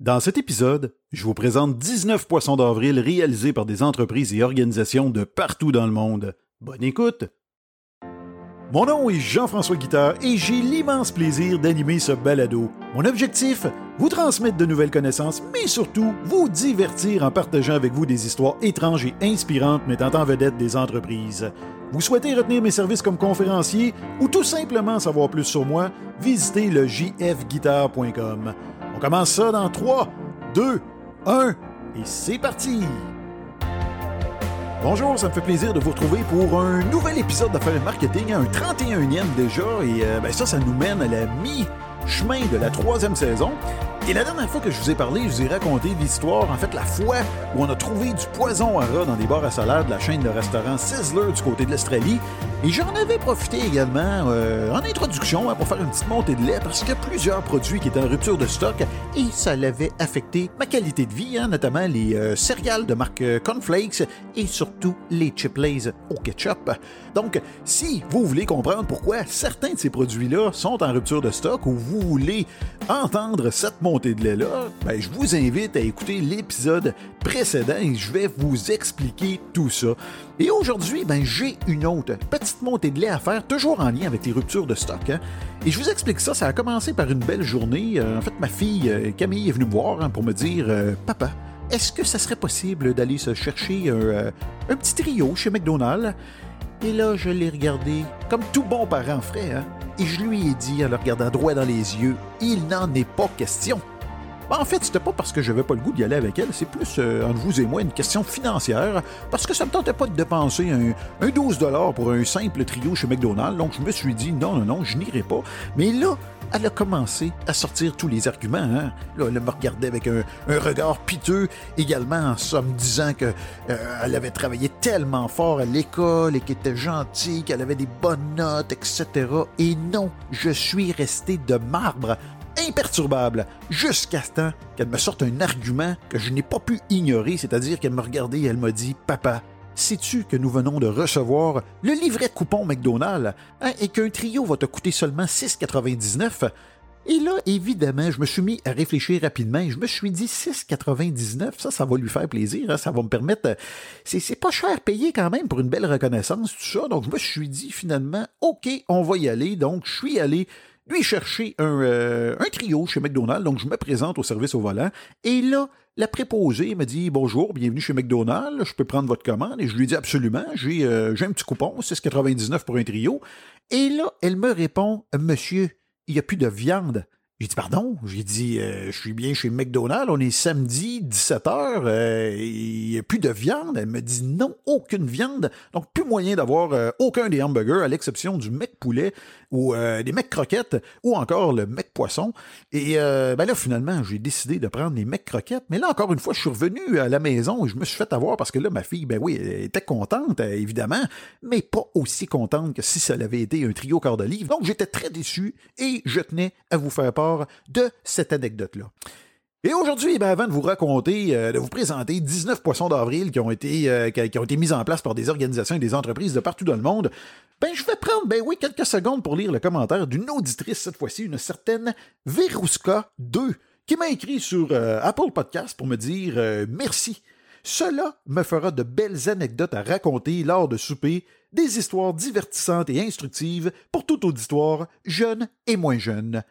Dans cet épisode, je vous présente 19 poissons d'avril réalisés par des entreprises et organisations de partout dans le monde. Bonne écoute! Mon nom est Jean-François Guitard et j'ai l'immense plaisir d'animer ce balado. Mon objectif, vous transmettre de nouvelles connaissances, mais surtout vous divertir en partageant avec vous des histoires étranges et inspirantes mettant en vedette des entreprises. Vous souhaitez retenir mes services comme conférencier ou tout simplement savoir plus sur moi, visitez le jfguitar.com. On commence ça dans 3, 2, 1 et c'est parti! Bonjour, ça me fait plaisir de vous retrouver pour un nouvel épisode d'Affaires Marketing, un 31e déjà, et euh, ben ça, ça nous mène à la mi-chemin de la troisième saison. Et la dernière fois que je vous ai parlé, je vous ai raconté l'histoire, en fait la fois où on a trouvé du poison à rat dans des bars à salade de la chaîne de restaurants Sizzler du côté de l'Australie. Et j'en avais profité également euh, en introduction hein, pour faire une petite montée de lait parce que plusieurs produits qui étaient en rupture de stock et ça l'avait affecté ma qualité de vie, hein, notamment les euh, céréales de marque euh, Cornflakes et surtout les Chips au ketchup. Donc, si vous voulez comprendre pourquoi certains de ces produits-là sont en rupture de stock ou vous voulez entendre cette montée de lait-là, ben, je vous invite à écouter l'épisode précédent et je vais vous expliquer tout ça. Et aujourd'hui, ben, j'ai une autre petite montée de lait à faire, toujours en lien avec les ruptures de stock. Hein. Et je vous explique ça, ça a commencé par une belle journée. Euh, en fait, ma fille euh, Camille est venue me voir hein, pour me dire euh, Papa, est-ce que ça serait possible d'aller se chercher un, un petit trio chez McDonald's Et là, je l'ai regardé comme tout bon parent ferait. Hein, et je lui ai dit, en le regardant droit dans les yeux, il n'en est pas question. Ben, en fait, c'était pas parce que j'avais pas le goût d'y aller avec elle, c'est plus euh, entre vous et moi une question financière, parce que ça me tentait pas de dépenser un, un 12 pour un simple trio chez McDonald's, donc je me suis dit non, non, non, je n'irai pas. Mais là, elle a commencé à sortir tous les arguments. Hein. Là, elle me regardait avec un, regard piteux, également en me disant qu'elle euh, avait travaillé tellement fort à l'école et qu'elle était gentille, qu'elle avait des bonnes notes, etc. Et non, je suis resté de marbre imperturbable jusqu'à ce temps qu'elle me sorte un argument que je n'ai pas pu ignorer, c'est-à-dire qu'elle me regardait et elle m'a dit Papa, sais-tu que nous venons de recevoir le livret coupon McDonald's hein, et qu'un trio va te coûter seulement 6,99 et là, évidemment, je me suis mis à réfléchir rapidement et je me suis dit 6,99, ça, ça va lui faire plaisir, hein, ça va me permettre. C'est pas cher payé quand même pour une belle reconnaissance, tout ça. Donc, je me suis dit finalement, OK, on va y aller. Donc, je suis allé lui chercher euh, un, trio chez McDonald's. Donc, je me présente au service au volant. Et là, la préposée me dit Bonjour, bienvenue chez McDonald's, je peux prendre votre commande. Et je lui dis Absolument, j'ai euh, un petit coupon, 6,99 pour un trio. Et là, elle me répond Monsieur, il n'y a plus de viande. J'ai dit pardon, j'ai dit euh, je suis bien chez McDonald's, on est samedi 17h, euh, il n'y a plus de viande. Elle me dit non, aucune viande, donc plus moyen d'avoir euh, aucun des hamburgers à l'exception du mec poulet ou des mecs croquettes ou encore le mec poisson. Et ben là finalement, j'ai décidé de prendre les mecs croquettes, mais là encore une fois, je suis revenu à la maison et je me suis fait avoir parce que là ma fille, ben oui, elle était contente évidemment, mais pas aussi contente que si ça avait été un trio quart de livre. Donc j'étais très déçu et je tenais à vous faire part de cette anecdote-là. Et aujourd'hui, ben, avant de vous raconter, euh, de vous présenter 19 poissons d'avril qui ont été euh, qui ont été mis en place par des organisations et des entreprises de partout dans le monde, ben je vais prendre ben oui quelques secondes pour lire le commentaire d'une auditrice cette fois-ci, une certaine Verouska 2 qui m'a écrit sur euh, Apple Podcast pour me dire merci. Cela me fera de belles anecdotes à raconter lors de souper, des histoires divertissantes et instructives pour tout auditoire, jeune et moins jeune.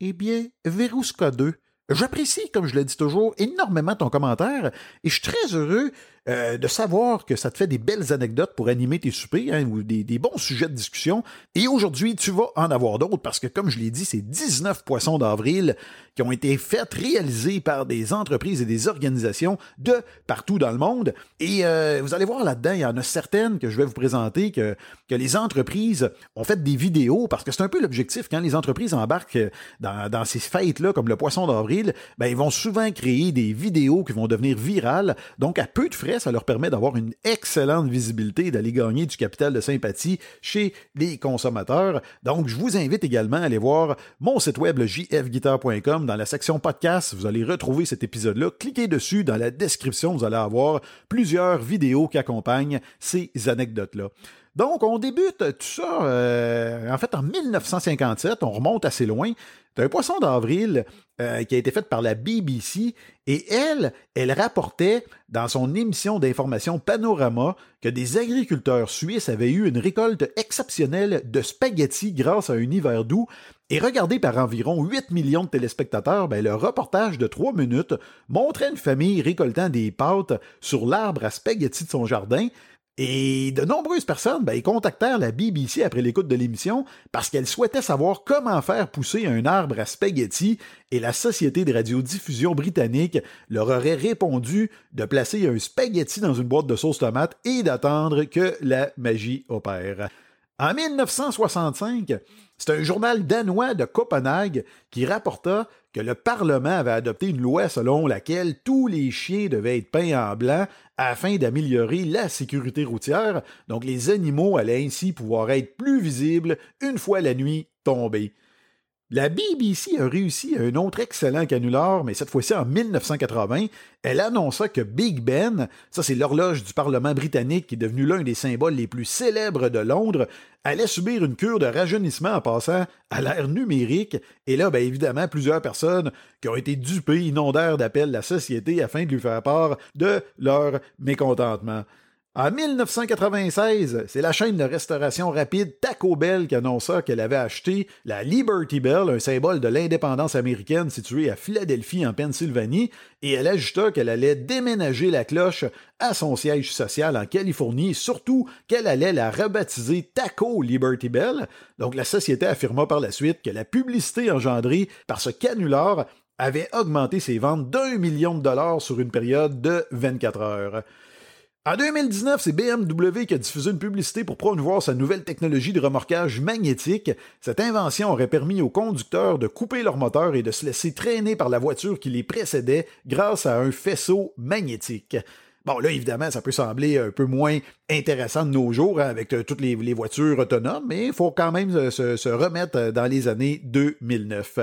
Eh bien, Verouska 2, j'apprécie, comme je l'ai dit toujours, énormément ton commentaire et je suis très heureux euh, de savoir que ça te fait des belles anecdotes pour animer tes soupers hein, ou des, bons sujets de discussion. Et aujourd'hui, tu vas en avoir d'autres parce que, comme je l'ai dit, c'est 19 poissons d'avril qui ont été faits, réalisés par des entreprises et des organisations de partout dans le monde. Et euh, vous allez voir là-dedans, il y en a certaines que je vais vous présenter que, les entreprises ont fait des vidéos parce que c'est un peu l'objectif quand les entreprises embarquent dans ces fêtes-là, comme le poisson d'avril, ben, ils vont souvent créer des vidéos qui vont devenir virales. Donc, à peu de frais, ça leur permet d'avoir une excellente visibilité, d'aller gagner du capital de sympathie chez les consommateurs. Donc, je vous invite également à aller voir mon site web, jfguitar.com, dans la section podcast. Vous allez retrouver cet épisode-là. Cliquez dessus. Dans la description, vous allez avoir plusieurs vidéos qui accompagnent ces anecdotes-là. Donc, on débute tout ça, euh, en fait, en 1957, on remonte assez loin. C'est un poisson d'avril euh, qui a été fait par la BBC et elle, elle rapportait dans son émission d'information Panorama que des agriculteurs suisses avaient eu une récolte exceptionnelle de spaghettis grâce à un hiver doux et regardé par environ 8 millions de téléspectateurs, ben, le reportage de 3 minutes montrait une famille récoltant des pâtes sur l'arbre à spaghettis de son jardin et de nombreuses personnes ben, contactèrent la BBC après l'écoute de l'émission parce qu'elles souhaitaient savoir comment faire pousser un arbre à spaghetti et la Société de radiodiffusion britannique leur aurait répondu de placer un spaghetti dans une boîte de sauce tomate et d'attendre que la magie opère. En 1965, c'est un journal danois de Copenhague qui rapporta que le Parlement avait adopté une loi selon laquelle tous les chiens devaient être peints en blanc afin d'améliorer la sécurité routière, donc les animaux allaient ainsi pouvoir être plus visibles une fois la nuit tombée. La BBC a réussi un autre excellent canular, mais cette fois-ci en 1980. Elle annonça que Big Ben, ça c'est l'horloge du Parlement britannique qui est devenu l'un des symboles les plus célèbres de Londres, allait subir une cure de rajeunissement en passant à l'ère numérique. Et là, bien évidemment, plusieurs personnes qui ont été dupées inondèrent d'appels la société afin de lui faire part de leur mécontentement. En 1996, c'est la chaîne de restauration rapide Taco Bell qui annonça qu'elle avait acheté la Liberty Bell, un symbole de l'indépendance américaine située à Philadelphie en Pennsylvanie, et elle ajouta qu'elle allait déménager la cloche à son siège social en Californie, et surtout qu'elle allait la rebaptiser Taco Liberty Bell. Donc la société affirma par la suite que la publicité engendrée par ce canular avait augmenté ses ventes d'un million de dollars sur une période de 24 heures. En 2019, c'est BMW qui a diffusé une publicité pour promouvoir sa nouvelle technologie de remorquage magnétique. Cette invention aurait permis aux conducteurs de couper leur moteur et de se laisser traîner par la voiture qui les précédait grâce à un faisceau magnétique. Bon, là, évidemment, ça peut sembler un peu moins intéressant de nos jours hein, avec euh, toutes les, voitures autonomes, mais il faut quand même se, se remettre dans les années 2009.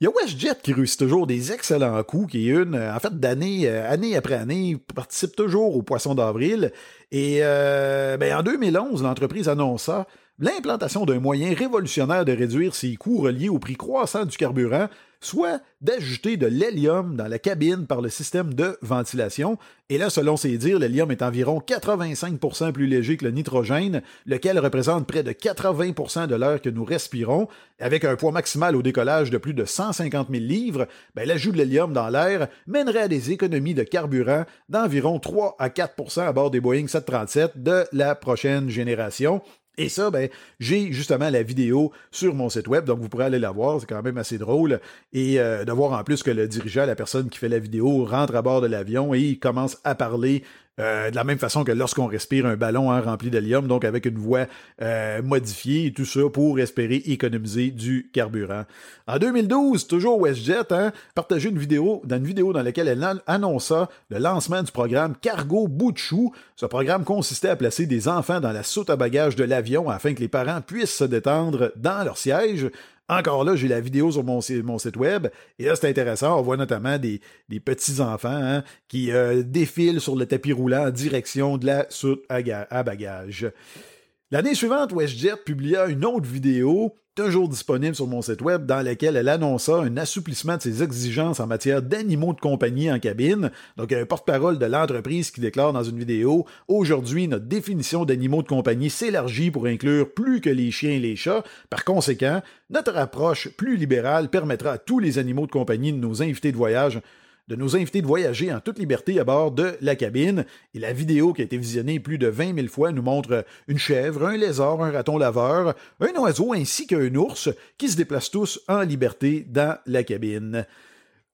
Il y a WestJet qui réussit toujours des excellents coups, qui est une, euh, en fait, d'année euh, année après année, participe toujours au Poisson d'avril. Et euh, ben, en 2011, l'entreprise annonça l'implantation d'un moyen révolutionnaire de réduire ses coûts reliés au prix croissant du carburant soit d'ajouter de l'hélium dans la cabine par le système de ventilation. Et là, selon ses dires, l'hélium est environ 85% plus léger que le nitrogène, lequel représente près de 80% de l'air que nous respirons. Avec un poids maximal au décollage de plus de 150 000 livres, ben, l'ajout de l'hélium dans l'air mènerait à des économies de carburant d'environ 3 à 4% à bord des Boeing 737 de la prochaine génération. Et ça, ben, j'ai justement la vidéo sur mon site web, donc vous pourrez aller la voir, c'est quand même assez drôle. Et euh, de voir en plus que le dirigeant, la personne qui fait la vidéo, rentre à bord de l'avion et il commence à parler euh, de la même façon que lorsqu'on respire un ballon hein, rempli d'hélium, donc avec une voix euh, modifiée et tout ça pour espérer économiser du carburant. En 2012, toujours WestJet hein, partagé une vidéo dans une vidéo dans laquelle elle annonça le lancement du programme Cargo Bout Ce programme consistait à placer des enfants dans la soute à bagages de l'avion afin que les parents puissent se détendre dans leur siège. Encore là, j'ai la vidéo sur mon, site web. Et là, c'est intéressant. On voit notamment des, petits-enfants hein, qui euh, défilent sur le tapis roulant en direction de la soute à, à bagages. L'année suivante, WestJet publia une autre vidéo toujours disponible sur mon site web, dans laquelle elle annonça un assouplissement de ses exigences en matière d'animaux de compagnie en cabine. Donc, un porte-parole de l'entreprise qui déclare dans une vidéo Aujourd'hui, notre définition d'animaux de compagnie s'élargit pour inclure plus que les chiens et les chats. Par conséquent, notre approche plus libérale permettra à tous les animaux de compagnie de nos invités de voyage de nous inviter de voyager en toute liberté à bord de la cabine. Et la vidéo qui a été visionnée plus de 20 000 fois nous montre une chèvre, un lézard, un raton laveur, un oiseau ainsi qu'un ours qui se déplacent tous en liberté dans la cabine.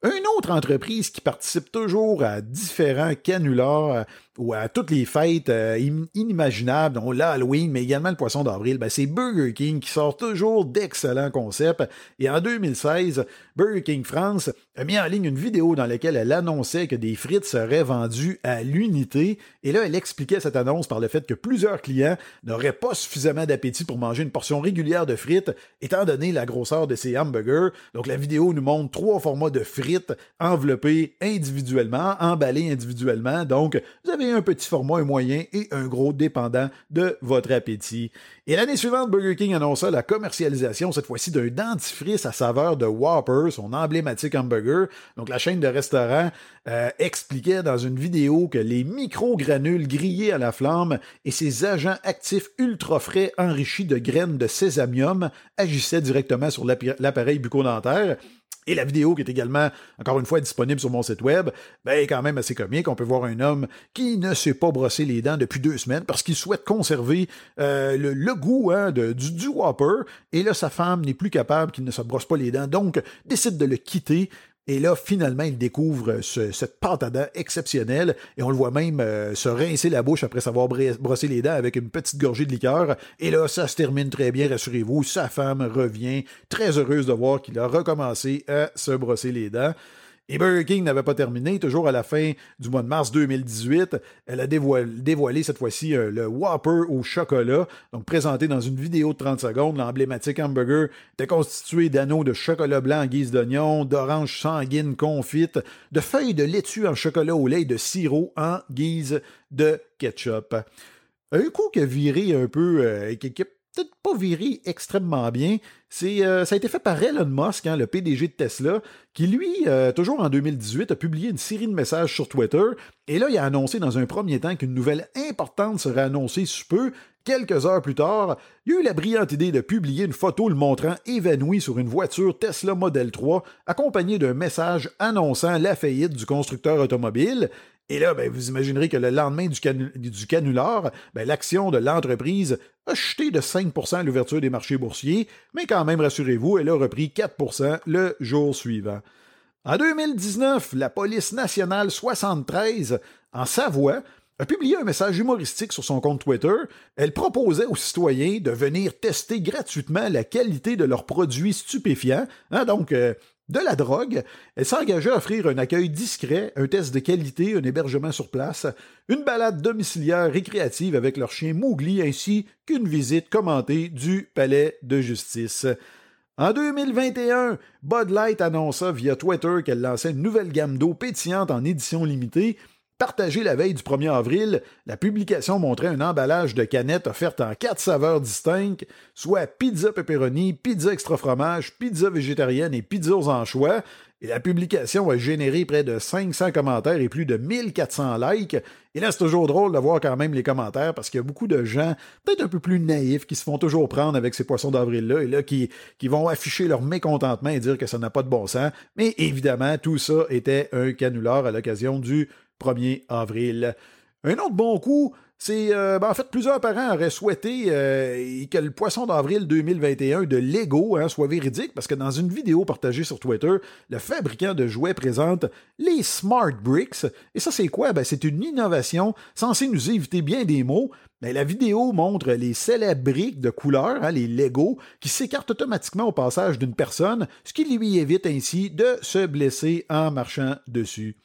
Une autre entreprise qui participe toujours à différents canulars ou à toutes les fêtes euh, inimaginables, dont l'Halloween, mais également le poisson d'avril, ben, c'est Burger King qui sort toujours d'excellents concepts. Et en 2016, Burger King France a mis en ligne une vidéo dans laquelle elle annonçait que des frites seraient vendues à l'unité. Et là, elle expliquait cette annonce par le fait que plusieurs clients n'auraient pas suffisamment d'appétit pour manger une portion régulière de frites, étant donné la grosseur de ces hamburgers. Donc la vidéo nous montre trois formats de frites frites enveloppées individuellement, emballées individuellement. Donc, vous avez un petit format, un moyen et un gros dépendant de votre appétit. Et l'année suivante, Burger King annonça la commercialisation, cette fois-ci, d'un dentifrice à saveur de Whopper, son emblématique hamburger. Donc, la chaîne de restaurants euh, expliquait dans une vidéo que les micro-granules grillés à la flamme et ses agents actifs ultra frais enrichis de graines de sésamium agissaient directement sur l'appareil bucco-dentaire. Et la vidéo qui est également, encore une fois, disponible sur mon site web, ben, est quand même assez comique. On peut voir un homme qui ne s'est pas brossé les dents depuis deux semaines parce qu'il souhaite conserver euh, le, goût hein, du, du Whopper. Et là, sa femme n'est plus capable qu'il ne se brosse pas les dents, donc décide de le quitter et là, finalement, il découvre cette pâte à dents exceptionnelle et on le voit même euh, se rincer la bouche après s'avoir brossé les dents avec une petite gorgée de liqueur. Et là, ça se termine très bien, rassurez-vous. Sa femme revient, très heureuse de voir qu'il a recommencé à se brosser les dents. Et Burger King n'avait pas terminé. Toujours à la fin du mois de mars 2018, elle a dévoilé, cette fois-ci euh, le Whopper au chocolat, donc présenté dans une vidéo de 30 secondes. L'emblématique hamburger était constitué d'anneaux de chocolat blanc en guise d'oignon, d'orange sanguine confite, de feuilles de laitue en chocolat au lait de sirop en guise de ketchup. Un coup qui a viré un peu, euh, qui, peut-être pas viré extrêmement bien. C'est, euh, ça a été fait par Elon Musk, hein, le PDG de Tesla, qui lui, euh, toujours en 2018, a publié une série de messages sur Twitter. Et là, il a annoncé dans un premier temps qu'une nouvelle importante serait annoncée sous peu. Quelques heures plus tard, il a eu la brillante idée de publier une photo le montrant évanoui sur une voiture Tesla Model 3, accompagnée d'un message annonçant la faillite du constructeur automobile. Et là, ben, vous imaginerez que le lendemain du, canular, ben, l'action de l'entreprise a chuté de 5 à l'ouverture des marchés boursiers, mais quand même, rassurez-vous, elle a repris 4% le jour suivant. En 2019, la police nationale 73, en Savoie, a publié un message humoristique sur son compte Twitter. Elle proposait aux citoyens de venir tester gratuitement la qualité de leurs produits stupéfiants. Hein, donc, euh, de la drogue, elle s'engageait à offrir un accueil discret, un test de qualité, un hébergement sur place, une balade domiciliaire récréative avec leur chien Mowgli ainsi qu'une visite commentée du palais de justice. En 2021, Bud Light annonça via Twitter qu'elle lançait une nouvelle gamme d'eau pétillante en édition limitée Partagée la veille du 1er avril, la publication montrait un emballage de canettes offerte en quatre saveurs distinctes, soit pizza pepperoni, pizza extra fromage, pizza végétarienne et pizza aux anchois. Et la publication a généré près de 500 commentaires et plus de 1400 likes. Et là, c'est toujours drôle de voir quand même les commentaires parce qu'il y a beaucoup de gens, peut-être un peu plus naïfs, qui se font toujours prendre avec ces poissons d'avril-là et là, qui, qui vont afficher leur mécontentement et dire que ça n'a pas de bon sens. Mais évidemment, tout ça était un canular à l'occasion du 1er avril. Un autre bon coup, c'est euh, ben, en fait plusieurs parents auraient souhaité euh, que le poisson d'avril 2021 de Lego hein, soit véridique parce que dans une vidéo partagée sur Twitter, le fabricant de jouets présente les Smart Bricks. Et ça c'est quoi? Ben, C'est une innovation censée nous éviter bien des mots. Mais la vidéo montre les célèbres briques de couleur, hein, les Lego, qui s'écartent automatiquement au passage d'une personne, ce qui lui évite ainsi de se blesser en marchant dessus.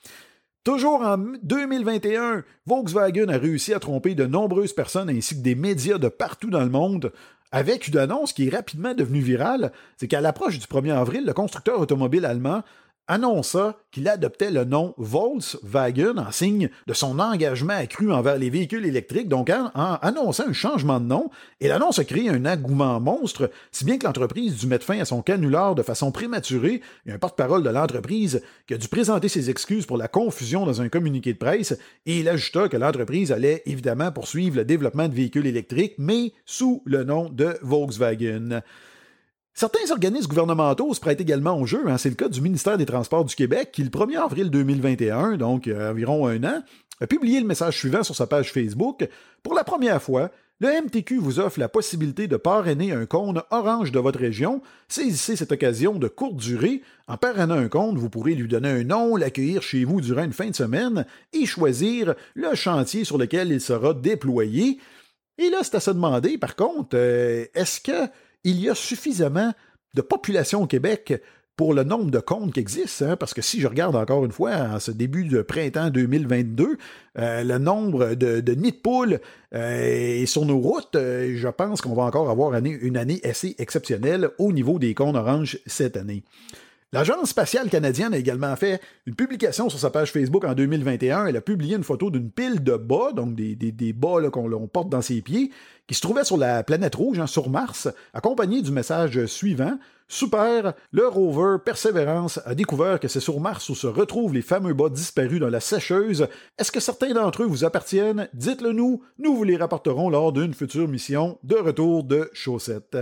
Toujours en 2021, Volkswagen a réussi à tromper de nombreuses personnes ainsi que des médias de partout dans le monde avec une annonce qui est rapidement devenue virale, c'est qu'à l'approche du 1er avril, le constructeur automobile allemand annonça qu'il adoptait le nom Volkswagen en signe de son engagement accru envers les véhicules électriques, donc en, annonçant un changement de nom, et l'annonce a créé un engouement monstre, si bien que l'entreprise dut mettre fin à son canular de façon prématurée, et un porte-parole de l'entreprise qui a dû présenter ses excuses pour la confusion dans un communiqué de presse, et il ajouta que l'entreprise allait évidemment poursuivre le développement de véhicules électriques, mais sous le nom de Volkswagen. Certains organismes gouvernementaux se prêtent également au jeu. Hein. C'est le cas du ministère des Transports du Québec qui, le 1er avril 2021, donc euh, environ un an, a publié le message suivant sur sa page Facebook. Pour la première fois, le MTQ vous offre la possibilité de parrainer un cône orange de votre région. Saisissez cette occasion de courte durée. En parrainant un cône, vous pourrez lui donner un nom, l'accueillir chez vous durant une fin de semaine et choisir le chantier sur lequel il sera déployé. Et là, c'est à se demander, par contre, euh, est-ce que il y a suffisamment de population au Québec pour le nombre de comptes qui existent, hein, parce que si je regarde encore une fois en ce début de printemps 2022, euh, le nombre de, nids de poules euh, sur nos routes, euh, je pense qu'on va encore avoir une année assez exceptionnelle au niveau des comptes orange cette année. L'Agence spatiale canadienne a également fait une publication sur sa page Facebook en 2021. Elle a publié une photo d'une pile de bas, donc des, des, bas qu'on porte dans ses pieds, qui se trouvait sur la planète rouge, hein, sur Mars, accompagné du message suivant. Super, le rover Perseverance a découvert que c'est sur Mars où se retrouvent les fameux bas disparus dans la sécheuse. Est-ce que certains d'entre eux vous appartiennent? Dites-le nous, nous vous les rapporterons lors d'une future mission de retour de chaussettes.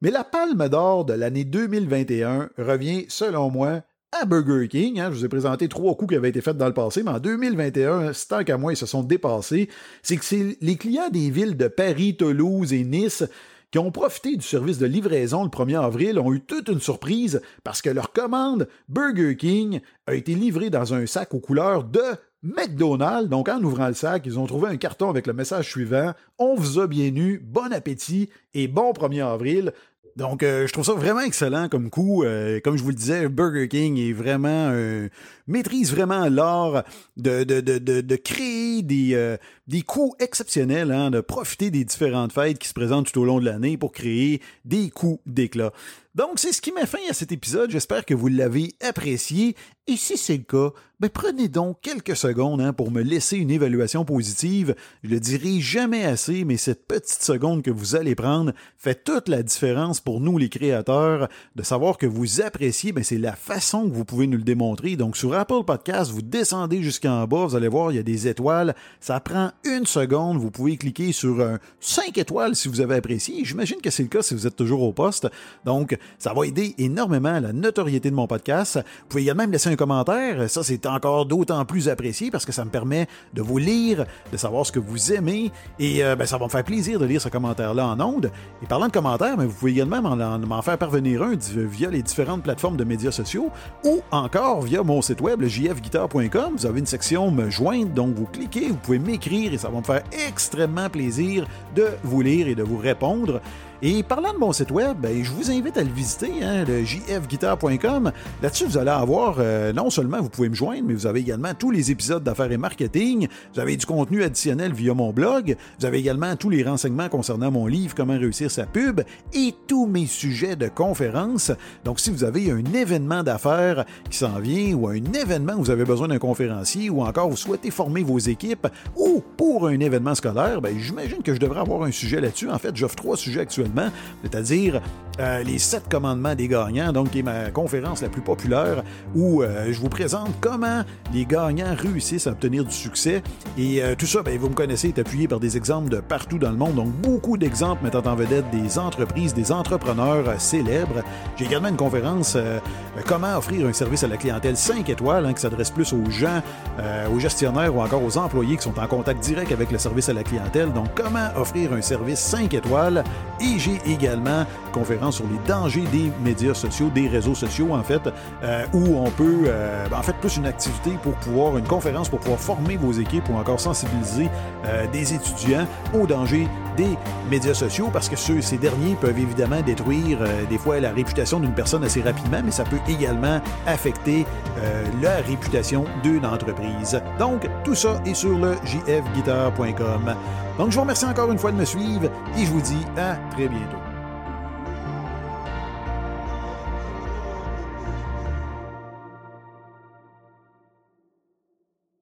Mais la palme d'or de l'année 2021 revient, selon moi, à Burger King. Hein. Je vous ai présenté trois coups qui avaient été faits dans le passé, mais en 2021, c'est tant qu'à moi, ils se sont dépassés. C'est que les clients des villes de Paris, Toulouse et Nice qui ont profité du service de livraison le 1er avril ont eu toute une surprise parce que leur commande Burger King a été livrée dans un sac aux couleurs de McDonald's. Donc, en ouvrant le sac, ils ont trouvé un carton avec le message suivant On vous a bien eu, bon appétit et bon 1er avril. Donc, euh, je trouve ça vraiment excellent comme coup. Euh, comme je vous le disais, Burger King est vraiment euh, maîtrise vraiment l'art de, de, de, de, créer des, des coups exceptionnels, hein, de profiter des différentes fêtes qui se présentent tout au long de l'année pour créer des coups d'éclat. Donc, c'est ce qui met fin à cet épisode. J'espère que vous l'avez apprécié. Et si c'est le cas, ben prenez donc quelques secondes hein, pour me laisser une évaluation positive. Je le dirai jamais assez, mais cette petite seconde que vous allez prendre fait toute la différence pour nous, les créateurs, de savoir que vous appréciez. Ben, c'est la façon que vous pouvez nous le démontrer. Donc, sur Apple Podcast, vous descendez jusqu'en bas, vous allez voir, il y a des étoiles. Ça prend une seconde. Vous pouvez cliquer sur un 5 étoiles si vous avez apprécié. J'imagine que c'est le cas si vous êtes toujours au poste. Donc, ça va aider énormément à la notoriété de mon podcast. Vous pouvez également me laisser un commentaire. Ça, c'est encore d'autant plus apprécié parce que ça me permet de vous lire, de savoir ce que vous aimez. Et euh, ben, ça va me faire plaisir de lire ce commentaire-là en ondes. Et parlant de commentaires, vous pouvez également m'en faire parvenir un via les différentes plateformes de médias sociaux ou encore via mon site web, jfguitar.com. Vous avez une section Me joindre, donc vous cliquez, vous pouvez m'écrire et ça va me faire extrêmement plaisir de vous lire et de vous répondre. Et parlant de mon site web, ben, je vous invite à le visiter, hein, le jfguitar.com. Là-dessus, vous allez avoir, euh, non seulement vous pouvez me joindre, mais vous avez également tous les épisodes d'affaires et marketing. Vous avez du contenu additionnel via mon blog. Vous avez également tous les renseignements concernant mon livre Comment réussir sa pub et tous mes sujets de conférences. Donc, si vous avez un événement d'affaires qui s'en vient ou un événement où vous avez besoin d'un conférencier ou encore vous souhaitez former vos équipes ou pour un événement scolaire, ben, j'imagine que je devrais avoir un sujet là-dessus. En fait, j'offre trois sujets actuellement c'est-à-dire euh, les sept commandements des gagnants, donc qui est ma conférence la plus populaire où euh, je vous présente comment les gagnants réussissent à obtenir du succès. Et euh, tout ça, ben, vous me connaissez, est appuyé par des exemples de partout dans le monde, donc beaucoup d'exemples mettant en vedette des entreprises, des entrepreneurs célèbres. J'ai également une conférence comment offrir un service à la clientèle 5 étoiles hein, qui s'adresse plus aux gens, aux gestionnaires ou encore aux employés qui sont en contact direct avec le service à la clientèle. Donc comment offrir un service 5 étoiles et j'ai également conférence sur les dangers des médias sociaux, des réseaux sociaux, en fait, euh, où on peut, euh, ben, en fait, plus une activité pour pouvoir, une conférence pour pouvoir former vos équipes ou encore sensibiliser euh, des étudiants aux dangers des médias sociaux, parce que ces derniers peuvent évidemment détruire des fois la réputation d'une personne assez rapidement, mais ça peut également affecter la réputation d'une entreprise. Donc, tout ça est sur le jfguitar.com. Donc, je vous remercie encore une fois de me suivre et je vous dis à très bientôt.